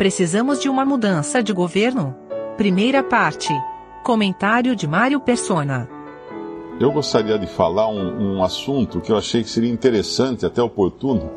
Precisamos de uma mudança de governo? Primeira parte. Comentário de Mário Persona. Eu gostaria de falar um, um assunto que eu achei que seria interessante, até oportuno,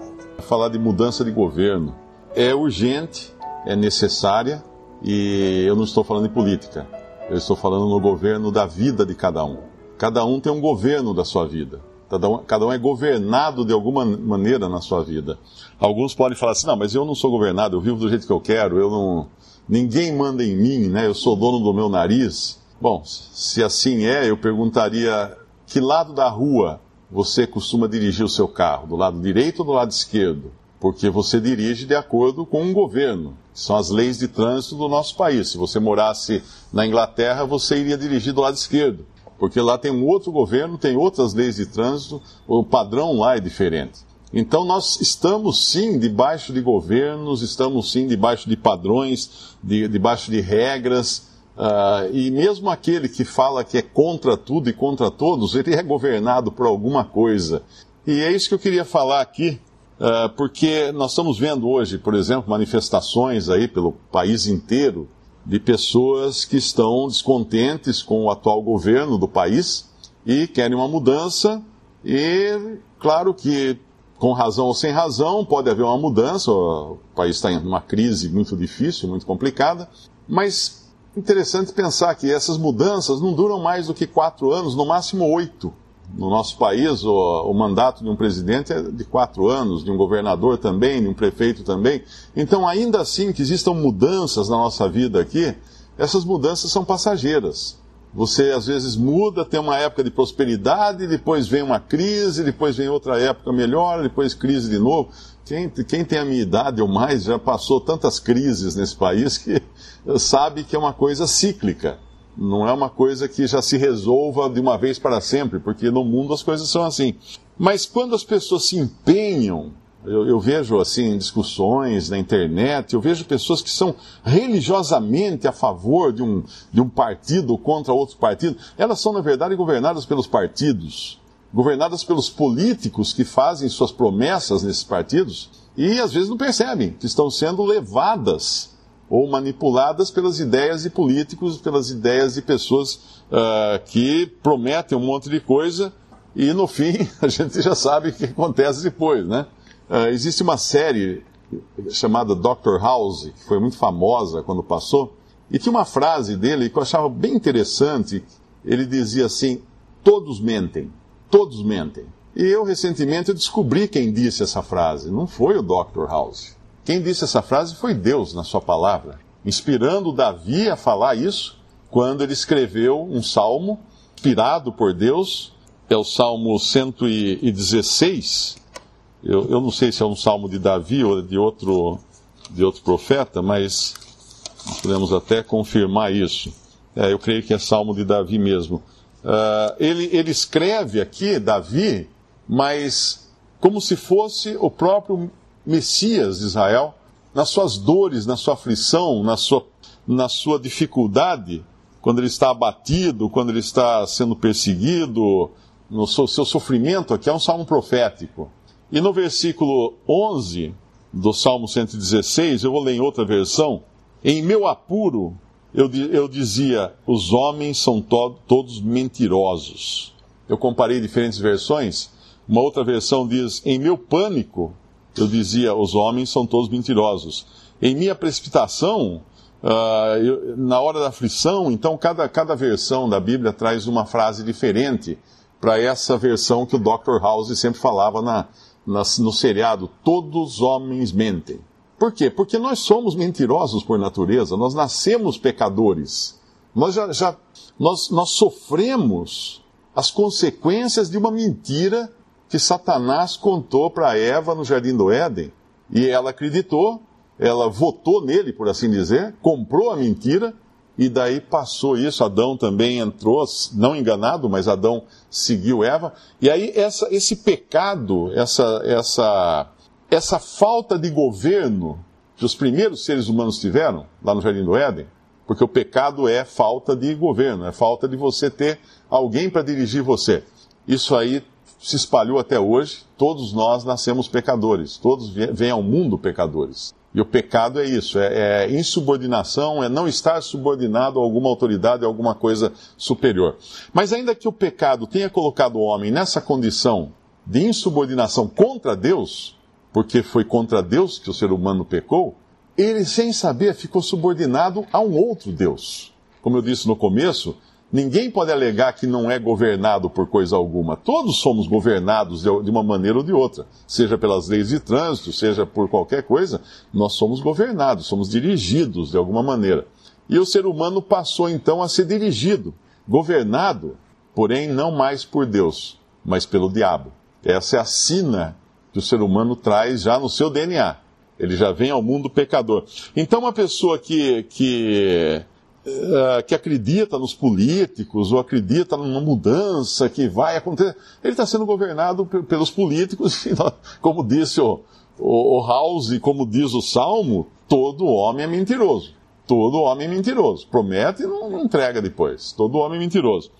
falar de mudança de governo. É urgente, é necessária, e eu não estou falando de política. Eu estou falando no governo da vida de cada um. Cada um tem um governo da sua vida. Cada um, cada um é governado de alguma maneira na sua vida. Alguns podem falar assim: não, mas eu não sou governado, eu vivo do jeito que eu quero, eu não. Ninguém manda em mim, né? Eu sou dono do meu nariz. Bom, se assim é, eu perguntaria: que lado da rua você costuma dirigir o seu carro? Do lado direito ou do lado esquerdo? Porque você dirige de acordo com um governo. São as leis de trânsito do nosso país. Se você morasse na Inglaterra, você iria dirigir do lado esquerdo porque lá tem um outro governo, tem outras leis de trânsito, o padrão lá é diferente. Então nós estamos sim debaixo de governos, estamos sim debaixo de padrões, de, debaixo de regras, uh, e mesmo aquele que fala que é contra tudo e contra todos, ele é governado por alguma coisa. E é isso que eu queria falar aqui, uh, porque nós estamos vendo hoje, por exemplo, manifestações aí pelo país inteiro, de pessoas que estão descontentes com o atual governo do país e querem uma mudança. E, claro que, com razão ou sem razão, pode haver uma mudança. O país está em uma crise muito difícil, muito complicada. Mas interessante pensar que essas mudanças não duram mais do que quatro anos, no máximo oito. No nosso país, o, o, mandato de um presidente é de quatro anos, de um governador também, de um prefeito também. Então, ainda assim que existam mudanças na nossa vida aqui, essas mudanças são passageiras. Você às vezes muda, tem uma época de prosperidade, depois vem uma crise, depois vem outra época melhor, depois crise de novo. Quem, quem tem a minha idade ou mais já passou tantas crises nesse país que sabe que é uma coisa cíclica. Não é uma coisa que já se resolva de uma vez para sempre, porque no mundo as coisas são assim. Mas quando as pessoas se empenham, eu, eu, vejo assim discussões na internet, eu vejo pessoas que são religiosamente a favor de um, de um partido contra outro partido. Elas são, na verdade, governadas pelos partidos, governadas pelos políticos que fazem suas promessas nesses partidos e às vezes não percebem que estão sendo levadas ou manipuladas pelas ideias de políticos, pelas ideias de pessoas uh, que prometem um monte de coisa e no fim a gente já sabe o que acontece depois, né? Uh, existe uma série chamada Dr. House, que foi muito famosa quando passou, e tinha uma frase dele que eu achava bem interessante. Ele dizia assim: todos mentem, todos mentem. E eu recentemente descobri quem disse essa frase. Não foi o Dr. House. Quem disse essa frase foi Deus na sua palavra, inspirando Davi a falar isso quando ele escreveu um salmo inspirado por Deus, é o Salmo 116. Eu, eu não sei se é um salmo de Davi ou de outro, de outro profeta, mas podemos até confirmar isso. É, eu creio que é salmo de Davi mesmo. Uh, ele, ele escreve aqui, Davi, mas como se fosse o próprio Messias de Israel, nas suas dores, na sua aflição, na sua, na sua dificuldade, quando ele está abatido, quando ele está sendo perseguido, no seu, seu sofrimento, aqui é um salmo profético. E no versículo 11 do Salmo 116, eu vou ler em outra versão, em meu apuro, eu, eu dizia, os homens são to todos mentirosos. Eu comparei diferentes versões. Uma outra versão diz, em meu pânico, eu dizia: os homens são todos mentirosos. Em minha precipitação, uh, eu, na hora da aflição, então cada, cada versão da Bíblia traz uma frase diferente para essa versão que o Dr. House sempre falava na, na, no seriado: Todos os homens mentem. Por quê? Porque nós somos mentirosos por natureza, nós nascemos pecadores. Nós já, já nós, nós sofremos as consequências de uma mentira que Satanás contou para Eva no jardim do Éden. E ela acreditou, ela votou nele, por assim dizer, comprou a mentira e daí passou isso. Adão também entrou, não enganado, mas Adão seguiu Eva. E aí essa, esse pecado, essa, essa, essa falta de governo que os primeiros seres humanos tiveram lá no jardim do Éden, porque o pecado é falta de governo, é falta de você ter alguém para dirigir você. Isso aí se espalhou até hoje. Todos nós nascemos pecadores, todos vêm ao mundo pecadores. E o pecado é isso, é, é, insubordinação, é não estar subordinado a alguma autoridade, a alguma coisa superior. Mas ainda que o pecado tenha colocado o homem nessa condição de insubordinação contra Deus, porque foi contra Deus que o ser humano pecou, ele, sem saber, ficou subordinado a um outro Deus. Como eu disse no começo, Ninguém pode alegar que não é governado por coisa alguma. Todos somos governados de uma maneira ou de outra. Seja pelas leis de trânsito, seja por qualquer coisa, nós somos governados, somos dirigidos de alguma maneira. E o ser humano passou então a ser dirigido, governado, porém não mais por Deus, mas pelo diabo. Essa é a sina que o ser humano traz já no seu DNA. Ele já vem ao mundo pecador. Então, uma pessoa que, que uh, que acredita nos políticos ou acredita numa mudança que vai acontecer. Ele está sendo governado pelos políticos, como disse o, o, o House, como diz o Salmo, todo homem é mentiroso. Todo homem é mentiroso. Promete e não, não entrega depois. Todo homem é mentiroso.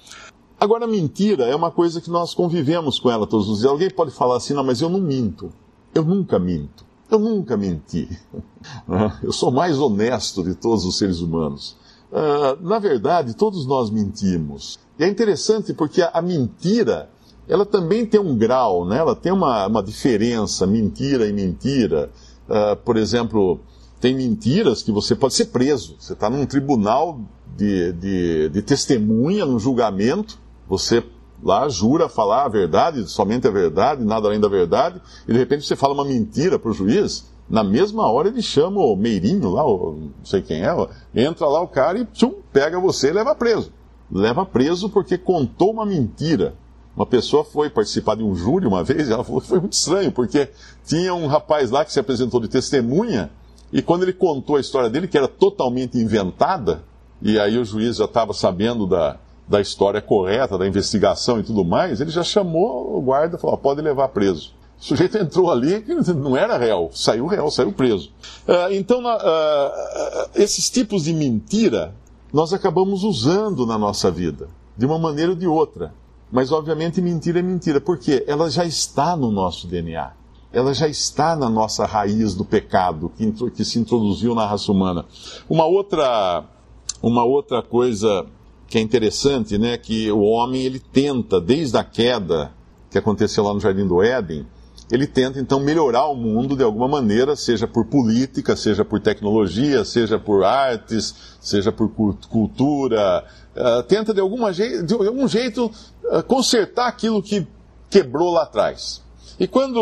Agora, mentira é uma coisa que nós convivemos com ela todos os dias. Alguém pode falar assim, não, mas eu não minto. Eu nunca minto. Eu nunca menti. Eu sou mais honesto de todos os seres humanos. Uh, na verdade, todos nós mentimos. E é interessante porque a, a, mentira, ela também tem um grau, né? ela tem uma, uma diferença, mentira e mentira. Uh, por exemplo, tem mentiras que você pode ser preso. Você está num tribunal de, de, de testemunha, num julgamento, você lá jura falar a verdade, somente a verdade, nada além da verdade, e de repente você fala uma mentira para o juiz, na mesma hora ele chama o Meirinho lá, o, não sei quem é, entra lá o cara e tchum, pega você e leva preso. Leva preso porque contou uma mentira. Uma pessoa foi participar de um júri uma vez e ela falou que foi muito estranho, porque tinha um rapaz lá que se apresentou de testemunha e quando ele contou a história dele, que era totalmente inventada, e aí o juiz já estava sabendo da, da história correta, da investigação e tudo mais, ele já chamou o guarda e falou: pode levar preso. O sujeito entrou ali, não era réu, saiu réu, saiu preso. Uh, então, uh, esses tipos de mentira nós acabamos usando na nossa vida, de uma maneira ou de outra. Mas, obviamente, mentira é mentira, porque ela já está no nosso DNA. Ela já está na nossa raiz do pecado que, que se introduziu na raça humana. Uma outra, uma outra coisa que é interessante, né, que o homem ele tenta, desde a queda que aconteceu lá no Jardim do Éden, ele tenta então melhorar o mundo de alguma maneira, seja por política, seja por tecnologia, seja por artes, seja por cultura, uh, tenta de, alguma de algum jeito uh, consertar aquilo que quebrou lá atrás. E quando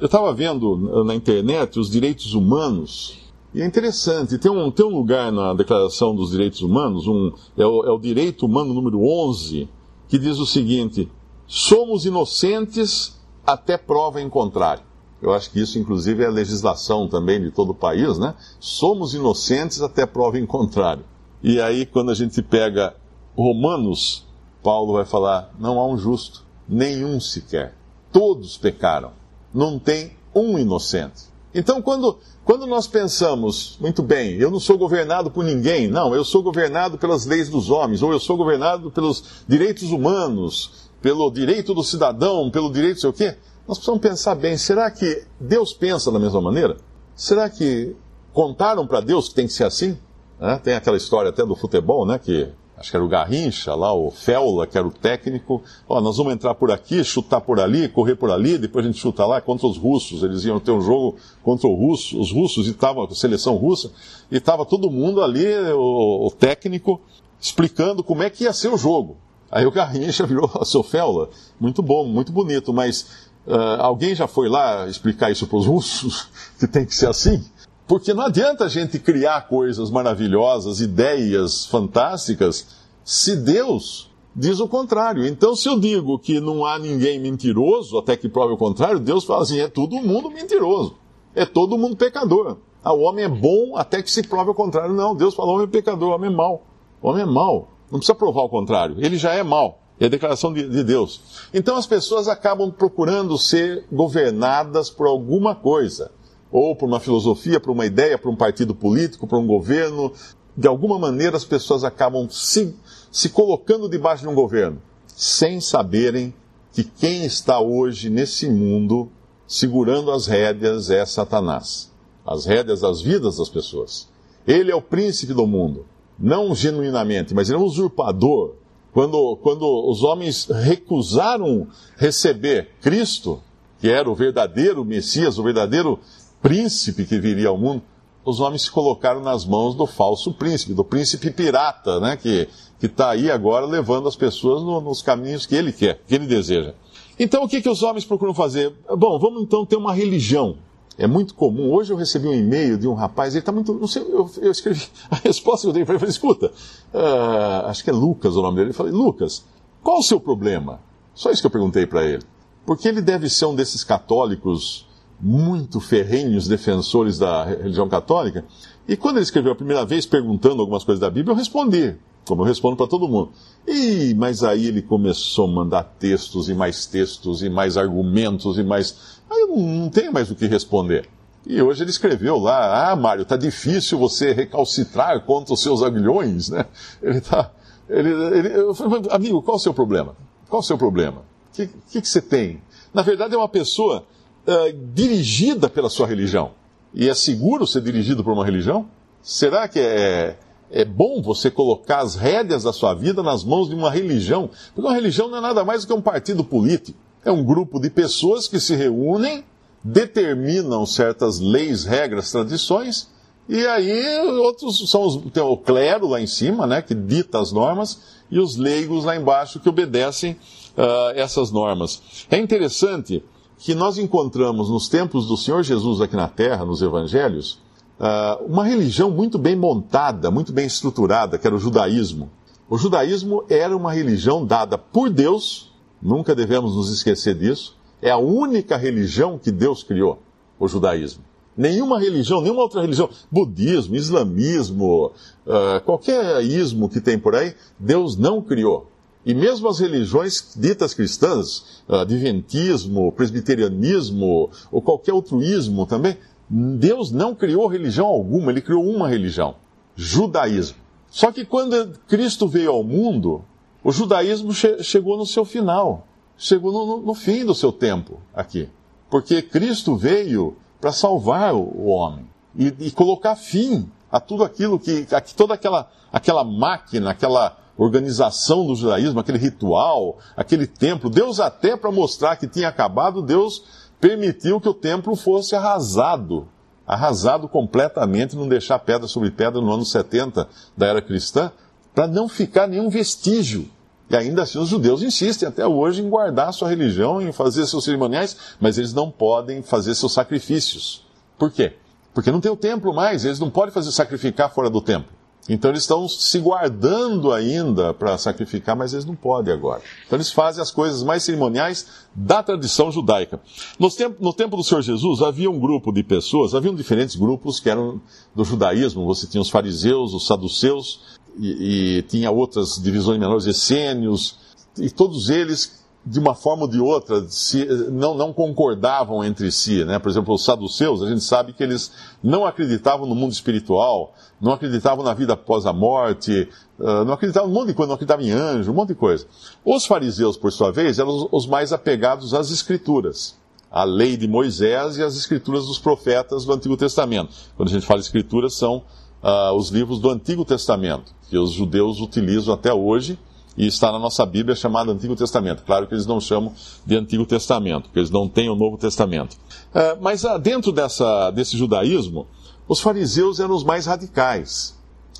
eu estava vendo na internet os direitos humanos, e é interessante, tem um, tem um lugar na Declaração dos Direitos Humanos, um, é, o, é o direito humano número 11, que diz o seguinte: somos inocentes até prova em contrário. Eu acho que isso, inclusive, é a legislação também de todo o país, né? Somos inocentes até prova em contrário. E aí, quando a gente pega Romanos, Paulo vai falar: não há um justo, nenhum sequer. Todos pecaram. Não tem um inocente. Então, quando, quando nós pensamos, muito bem, eu não sou governado por ninguém, não, eu sou governado pelas leis dos homens, ou eu sou governado pelos direitos humanos, pelo direito do cidadão, pelo direito sei o quê, nós precisamos pensar bem, será que Deus pensa da mesma maneira? Será que contaram para Deus que tem que ser assim? É, tem aquela história até do futebol, né, que acho que era o Garrincha lá, o Feula, que era o técnico, ó, nós vamos entrar por aqui, chutar por ali, correr por ali, depois a gente chuta lá contra os russos, eles iam ter um jogo contra russo, os russos, e estava a seleção russa, e estava todo mundo ali, o, o técnico, explicando como é que ia ser o jogo. Aí o Garrincha virou a Sofela. Muito bom, muito bonito, mas uh, alguém já foi lá explicar isso para os russos? Que tem que ser assim? Porque não adianta a gente criar coisas maravilhosas, ideias fantásticas, se Deus diz o contrário. Então, se eu digo que não há ninguém mentiroso, até que prove o contrário, Deus fala assim: é todo mundo mentiroso. É todo mundo pecador. Ah, o homem é bom até que se prove o contrário. Não, Deus fala: o homem é pecador, o homem é mau. O homem é mau. Não precisa provar o contrário. Ele já é mau. É a declaração de, de, Deus. Então as pessoas acabam procurando ser governadas por alguma coisa. Ou por uma filosofia, por uma ideia, por um partido político, por um governo. De alguma maneira as pessoas acabam se, se colocando debaixo de um governo, sem saberem que quem está hoje nesse mundo segurando as rédeas é Satanás. as rédeas das vidas das pessoas. Ele é o príncipe do mundo, não genuinamente, mas ele é um usurpador. Quando, quando os homens recusaram receber Cristo, que era o verdadeiro Messias, o verdadeiro príncipe que viria ao mundo, os homens se colocaram nas mãos do falso príncipe, do príncipe pirata, né, que está aí agora levando as pessoas no, nos caminhos que ele quer, que ele deseja. Então o que, que os homens procuram fazer? Bom, vamos então ter uma religião. É muito comum. Hoje eu recebi um e-mail de um rapaz, ele está muito. Não sei, eu, eu, escrevi. A resposta que eu dei para ele foi: escuta, uh, acho que é Lucas o nome dele. Eu falei: Lucas, qual o seu problema? Só isso que eu perguntei para ele. Porque ele deve ser um desses católicos muito ferrenhos defensores da religião católica. E quando ele escreveu a primeira vez perguntando algumas coisas da Bíblia, eu respondi, como eu respondo para todo mundo. E, mas aí ele começou a mandar textos e mais textos e mais argumentos e mais. Aí eu não tenho mais o que responder. E hoje ele escreveu lá: Ah, Mário, tá difícil você recalcitrar contra os seus aguilhões, né? Ele tá. Ele, ele, eu falei, amigo, qual o seu problema? Qual o seu problema? O que, que, que você tem? Na verdade, é uma pessoa uh, dirigida pela sua religião. E é seguro ser dirigido por uma religião? Será que é, é bom você colocar as rédeas da sua vida nas mãos de uma religião? Porque uma religião não é nada mais do que um partido político. É um grupo de pessoas que se reúnem, determinam certas leis, regras, tradições, e aí outros são os, tem o clero lá em cima, né, que dita as normas, e os leigos lá embaixo que obedecem uh, essas normas. É interessante que nós encontramos nos tempos do Senhor Jesus aqui na Terra, nos Evangelhos, ah, uma religião muito bem montada, muito bem estruturada, que era o judaísmo. O judaísmo era uma religião dada por Deus, nunca devemos nos esquecer disso. É a única religião que Deus criou, o judaísmo. Nenhuma religião, nenhuma outra religião, budismo, islamismo, uh, qualquer ismo que tem por aí, Deus não criou. E mesmo as religiões ditas cristãs, adventismo, presbiterianismo ou qualquer outro ismo também, Deus não criou religião alguma, ele criou uma religião, judaísmo. Só que quando Cristo veio ao mundo, o judaísmo che chegou no seu final, chegou no, no, fim do seu tempo aqui. Porque Cristo veio para salvar o, o homem e, e, colocar fim a tudo aquilo que, a, toda aquela, aquela máquina, aquela organização do judaísmo, aquele ritual, aquele templo. Deus, até para mostrar que tinha acabado, Deus permitiu que o templo fosse arrasado. Arrasado completamente, não deixar pedra sobre pedra no ano 70 da era cristã, para não ficar nenhum vestígio. E ainda assim os judeus insistem até hoje em guardar sua religião, em fazer seus cerimoniais, mas eles não podem fazer seus sacrifícios. Por quê? Porque não tem o templo mais, eles não podem fazer sacrificar fora do templo. Então eles estão se guardando ainda para sacrificar, mas eles não podem agora. Então eles fazem as coisas mais cerimoniais da tradição judaica. No tempo, no tempo do Senhor Jesus havia um grupo de pessoas, haviam diferentes grupos que eram do judaísmo. Você tinha os fariseus, os saduceus, e, e tinha outras divisões menores, essênios, e todos eles de uma forma ou de outra, se, não, não, concordavam entre si. Né? Por exemplo, os saduceus, a gente sabe que eles não acreditavam no mundo espiritual, não acreditavam na vida após a morte, uh, não acreditavam um monte de coisa, não acreditavam em anjo, um monte de coisa. Os fariseus, por sua vez, eram os mais apegados às escrituras. A lei de Moisés e as escrituras dos profetas do Antigo Testamento. Quando a gente fala escrituras, são uh, os livros do Antigo Testamento, que os judeus utilizam até hoje, e está na nossa Bíblia chamada Antigo Testamento. Claro que eles não chamam de Antigo Testamento, porque eles não têm o Novo Testamento. É, mas ah, dentro dessa, desse judaísmo, os fariseus eram os mais radicais.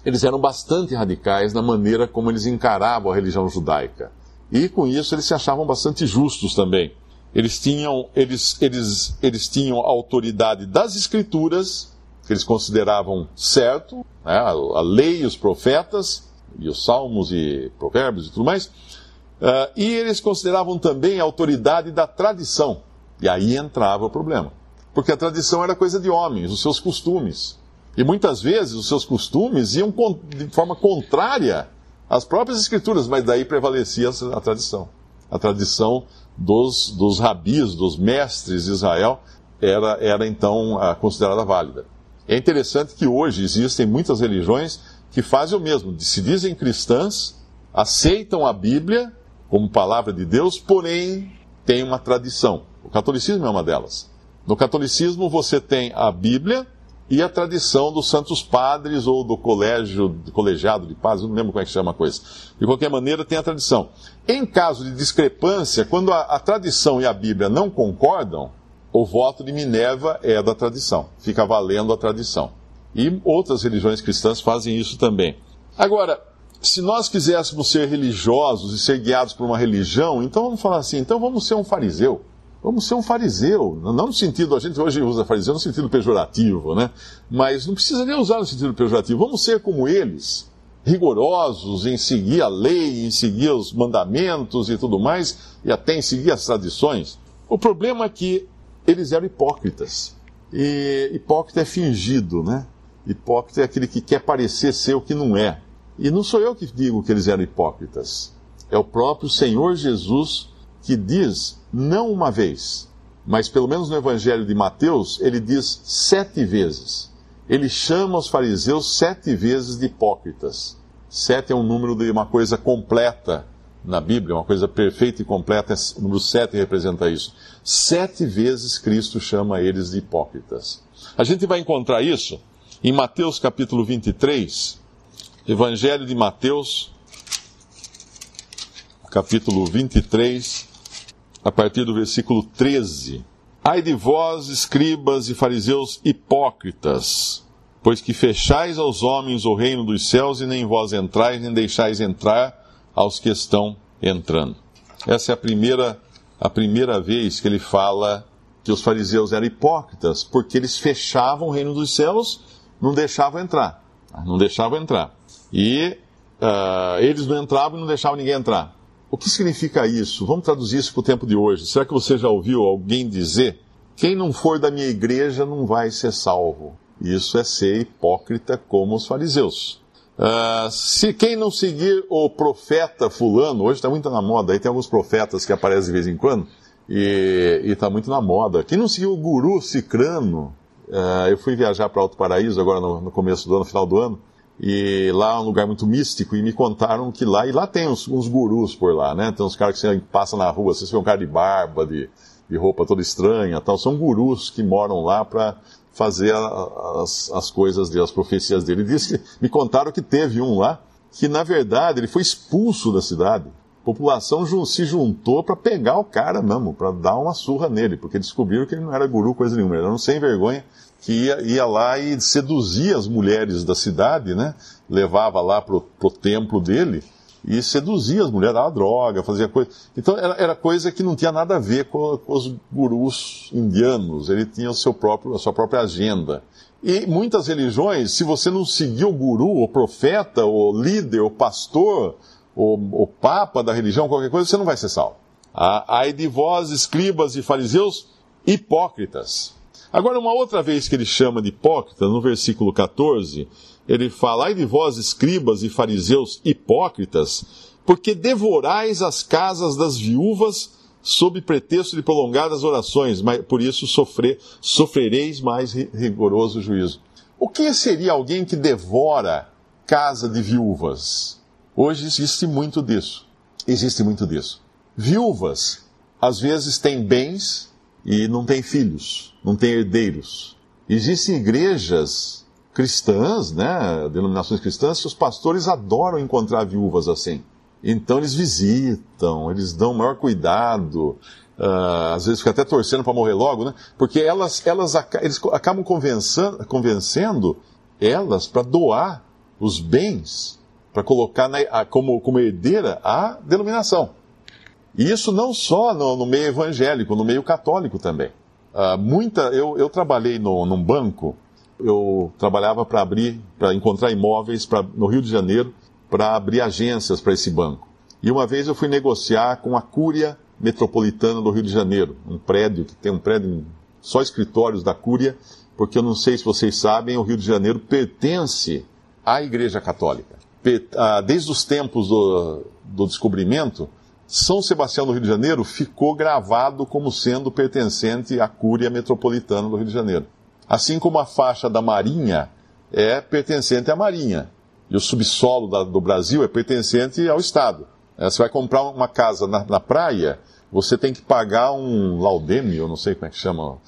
Eles eram bastante radicais na maneira como eles encaravam a religião judaica. E com isso eles se achavam bastante justos também. Eles tinham, eles, eles, eles tinham a autoridade das escrituras, que eles consideravam certo, né, a lei e os profetas, e os salmos e provérbios e tudo mais. Uh, e eles consideravam também a autoridade da tradição. E aí entrava o problema. Porque a tradição era coisa de homens, os seus costumes. E muitas vezes os seus costumes iam de forma contrária às próprias escrituras, mas daí prevalecia a tradição. A tradição dos, dos rabis, dos mestres de Israel, era, era então considerada válida. É interessante que hoje existem muitas religiões que fazem o mesmo, se dizem cristãs, aceitam a Bíblia como palavra de Deus, porém tem uma tradição. O catolicismo é uma delas. No catolicismo você tem a Bíblia e a tradição dos santos padres ou do colégio, do colegiado de padres, não lembro como é que chama a coisa. De qualquer maneira, tem a tradição. Em caso de discrepância, quando a, a tradição e a Bíblia não concordam, o voto de Minerva é da tradição, fica valendo a tradição. E outras religiões cristãs fazem isso também. Agora, se nós quiséssemos ser religiosos e ser guiados por uma religião, então vamos falar assim, então vamos ser um fariseu. Vamos ser um fariseu. Não no sentido, a gente hoje usa fariseu no sentido pejorativo, né? Mas não precisa nem usar no sentido pejorativo. Vamos ser como eles, rigorosos em seguir a lei, em seguir os mandamentos e tudo mais, e até em seguir as tradições. O problema é que eles eram hipócritas. E hipócrita é fingido, né? Hipócrita é aquele que quer parecer ser o que não é. E não sou eu que digo que eles eram hipócritas. É o próprio Senhor Jesus que diz, não uma vez, mas pelo menos no Evangelho de Mateus, ele diz sete vezes. Ele chama os fariseus sete vezes de hipócritas. Sete é um número de uma coisa completa na Bíblia, uma coisa perfeita e completa. O número sete representa isso. Sete vezes Cristo chama eles de hipócritas. A gente vai encontrar isso em Mateus capítulo 23, Evangelho de Mateus, capítulo 23, a partir do versículo 13. Ai de vós, escribas e fariseus hipócritas, pois que fechais aos homens o reino dos céus e nem vós entrais, nem deixais entrar aos que estão entrando. Essa é a primeira, a primeira vez que ele fala que os fariseus eram hipócritas, porque eles fechavam o reino dos céus, não deixavam entrar. Não deixavam entrar. E uh, eles não entravam e não deixavam ninguém entrar. O que significa isso? Vamos traduzir isso para o tempo de hoje. Será que você já ouviu alguém dizer: quem não for da minha igreja não vai ser salvo? Isso é ser hipócrita como os fariseus. Uh, se quem não seguir o profeta fulano, hoje está muito na moda, aí tem alguns profetas que aparecem de vez em quando, e está muito na moda. Quem não seguiu o guru cicrano, uh, eu fui viajar para Alto Paraíso agora no, no começo do ano, no final do ano, e lá é um lugar muito místico, e me contaram que lá, e lá tem uns, uns gurus por lá, né? Tem uns caras que você passa na rua, você vê um cara de barba, de, de roupa toda estranha tal. São gurus que moram lá para fazer a, as, as coisas dele, as profecias dele. Disse que, me contaram que teve um lá, que na verdade ele foi expulso da cidade. População se juntou para pegar o cara mesmo, para dar uma surra nele, porque descobriram que ele não era guru coisa nenhuma, ele era um sem vergonha que ia, ia, lá e seduzia as mulheres da cidade, né? Levava lá pro, pro templo dele e seduzia as mulheres, dava droga, fazia coisa. Então era, era coisa que não tinha nada a ver com, com, os gurus indianos, ele tinha o seu próprio, a sua própria agenda. E muitas religiões, se você não seguir o guru, o profeta, o líder, o pastor, o, o papa da religião, qualquer coisa, você não vai ser salvo. Ai de vós, escribas e fariseus, hipócritas Agora, uma outra vez que ele chama de hipócrita, no versículo 14, ele fala: Ai de vós, escribas e fariseus hipócritas, porque devorais as casas das viúvas sob pretexto de prolongadas orações, mas por isso sofrer, sofrereis mais rigoroso juízo. O que seria alguém que devora casa de viúvas? Hoje existe muito disso. Existe muito disso. Viúvas, às vezes, têm bens e não têm filhos não tem herdeiros. Existem igrejas cristãs, né, denominações cristãs, que os pastores adoram encontrar viúvas assim. Então eles visitam, eles dão maior cuidado, uh, às vezes fica até torcendo para morrer logo, né? Porque elas, elas eles acabam convencendo elas para doar os bens, para colocar na, a, como, como herdeira a denominação. E isso não só no, no meio evangélico, no meio católico também. Uh, muita, eu, eu trabalhei no, num banco, eu trabalhava para abrir, para encontrar imóveis pra, no Rio de Janeiro, para abrir agências para esse banco. E uma vez eu fui negociar com a Cúria Metropolitana do Rio de Janeiro, um prédio que tem um prédio só escritórios da Cúria, porque eu não sei se vocês sabem, o Rio de Janeiro pertence à Igreja Católica. Ah, desde os tempos do, do descobrimento, são Sebastião do Rio de Janeiro ficou gravado como sendo pertencente à Cúria Metropolitana do Rio de Janeiro. Assim como a faixa da Marinha é pertencente à Marinha. E o subsolo da, do Brasil é pertencente ao Estado. É, você vai comprar uma casa na, na, praia, você tem que pagar um laudeme, eu não sei como é que chama.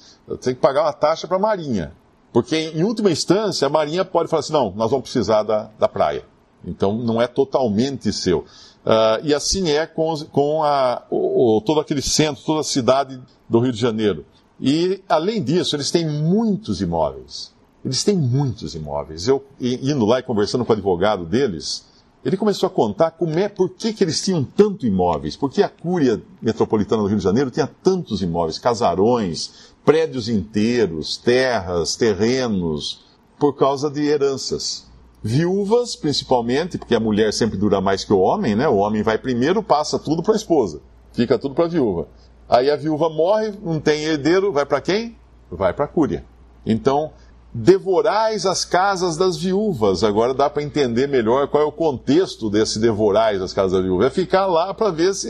Tem que pagar uma taxa para a Marinha. Porque, em última instância, a Marinha pode falar assim: não, nós vamos precisar da, da praia. Então, não é totalmente seu. Uh, e assim é com, com a, o, todo aquele centro, toda a cidade do Rio de Janeiro. E, além disso, eles têm muitos imóveis. Eles têm muitos imóveis. Eu, indo lá e conversando com o advogado deles, ele começou a contar como é, por que, que eles tinham tanto imóveis, por que a Cúria Metropolitana do Rio de Janeiro tinha tantos imóveis, casarões, prédios inteiros, terras, terrenos, por causa de heranças. Viúvas, principalmente, porque a mulher sempre dura mais que o homem, né? O homem vai primeiro, passa tudo para a esposa, fica tudo para a viúva. Aí a viúva morre, não tem herdeiro, vai para quem? Vai para a Cúria. Então, devorais as casas das viúvas. Agora dá para entender melhor qual é o contexto desse devorais as casas das viúvas. É ficar lá para ver se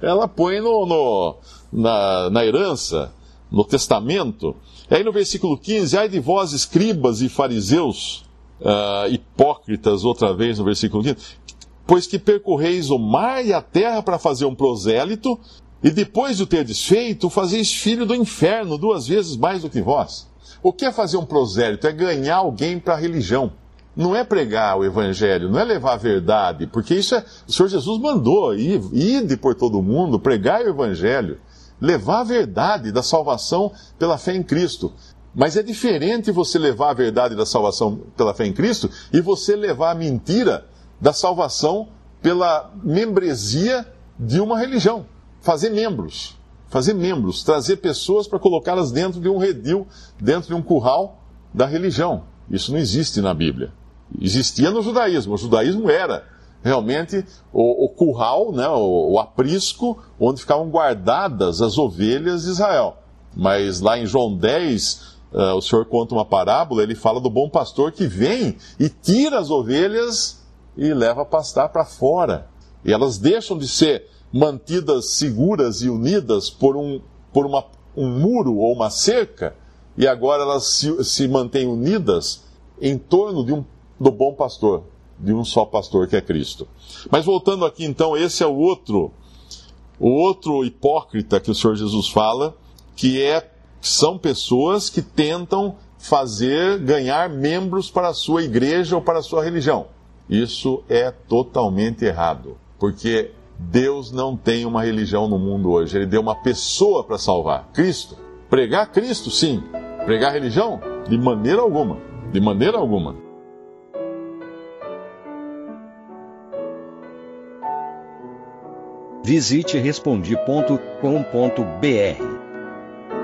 ela põe no, no na, na, herança, no testamento. Aí no versículo 15, ai de vós, escribas e fariseus, uh, hipócritas, outra vez no versículo 15, pois que percorreis o mar e a terra para fazer um prosélito, e depois de o ter desfeito, fazeis filho do inferno duas vezes mais do que vós. O que é fazer um prosélito? É ganhar alguém para a religião. Não é pregar o evangelho, não é levar a verdade, porque isso é. O Senhor Jesus mandou ir, ir por todo mundo, pregar o evangelho, levar a verdade da salvação pela fé em Cristo. Mas é diferente você levar a verdade da salvação pela fé em Cristo e você levar a mentira da salvação pela membresia de uma religião. Fazer membros fazer membros, trazer pessoas para colocá-las dentro de um redil, dentro de um curral da religião. Isso não existe na Bíblia. Existia no judaísmo. O judaísmo era realmente o, o curral, né, o, o aprisco, onde ficavam guardadas as ovelhas de Israel. Mas lá em João 10, uh, o Senhor conta uma parábola, ele fala do bom pastor que vem e tira as ovelhas e leva a pastar para fora. E elas deixam de ser mantidas seguras e unidas por um, por uma, um muro ou uma cerca, e agora elas se, se mantêm unidas em torno de um, do bom pastor, de um só pastor que é Cristo. Mas voltando aqui então, esse é o outro, o outro hipócrita que o Senhor Jesus fala, que é são pessoas que tentam fazer ganhar membros para a sua igreja ou para a sua religião. Isso é totalmente errado, porque Deus não tem uma religião no mundo hoje. Ele deu uma pessoa para salvar, Cristo. Pregar Cristo, sim. Pregar religião? De maneira alguma. De maneira alguma. Visite respondi.com.br.